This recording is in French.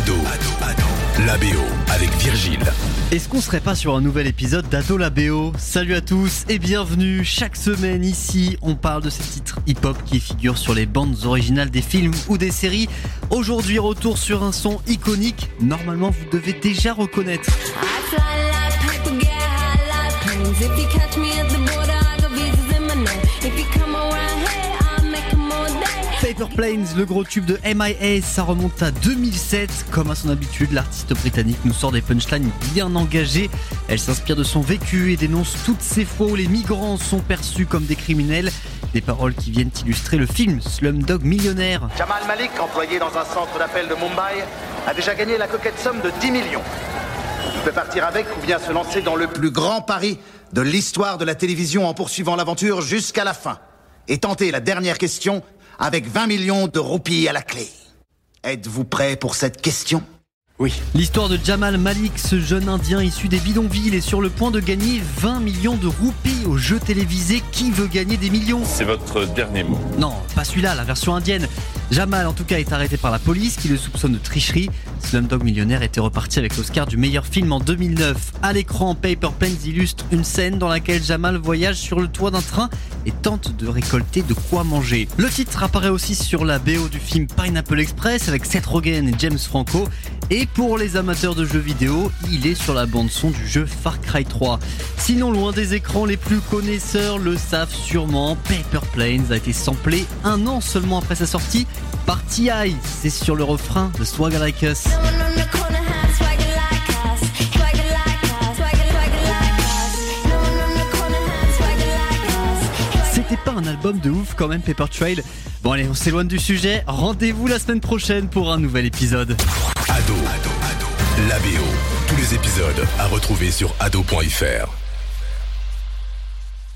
Ado, la BO avec Virgile. Est-ce qu'on serait pas sur un nouvel épisode d'Ado la BO Salut à tous et bienvenue. Chaque semaine ici, on parle de ces titres hip-hop qui figurent sur les bandes originales des films ou des séries. Aujourd'hui, retour sur un son iconique. Normalement, vous devez déjà reconnaître. I fly like Paper Planes, le gros tube de MIA, ça remonte à 2007. Comme à son habitude, l'artiste britannique nous sort des punchlines bien engagées. Elle s'inspire de son vécu et dénonce toutes ces fois où les migrants sont perçus comme des criminels. Des paroles qui viennent illustrer le film Slumdog Millionnaire. Jamal Malik, employé dans un centre d'appel de Mumbai, a déjà gagné la coquette somme de 10 millions. Il peut partir avec ou bien se lancer dans le plus grand pari de l'histoire de la télévision en poursuivant l'aventure jusqu'à la fin. Et tenter la dernière question avec 20 millions de roupies à la clé. Êtes-vous prêt pour cette question? Oui. L'histoire de Jamal Malik, ce jeune indien issu des bidonvilles, est sur le point de gagner 20 millions de roupies au jeu télévisé Qui veut gagner des millions? C'est votre dernier mot. Non, pas celui-là, la version indienne. Jamal, en tout cas, est arrêté par la police qui le soupçonne de tricherie. Slumdog Millionnaire était reparti avec l'Oscar du meilleur film en 2009. À l'écran, Paper Planes illustre une scène dans laquelle Jamal voyage sur le toit d'un train et tente de récolter de quoi manger. Le titre apparaît aussi sur la BO du film Pineapple Express avec Seth Rogen et James Franco. Et pour les amateurs de jeux vidéo, il est sur la bande son du jeu Far Cry 3. Sinon, loin des écrans, les plus connaisseurs le savent sûrement. Paper Planes a été samplé un an seulement après sa sortie par T.I. C'est sur le refrain de Swagger Like Us. No one on the corner has swagger like us. Swagger like us. Swagger, swagger like us. No one on the corner has swagger like us. C'était pas un album de ouf quand même, Paper Trail. Bon allez, on s'éloigne du sujet. Rendez-vous la semaine prochaine pour un nouvel épisode. Ado, la BO. Tous les épisodes à retrouver sur ado.fr.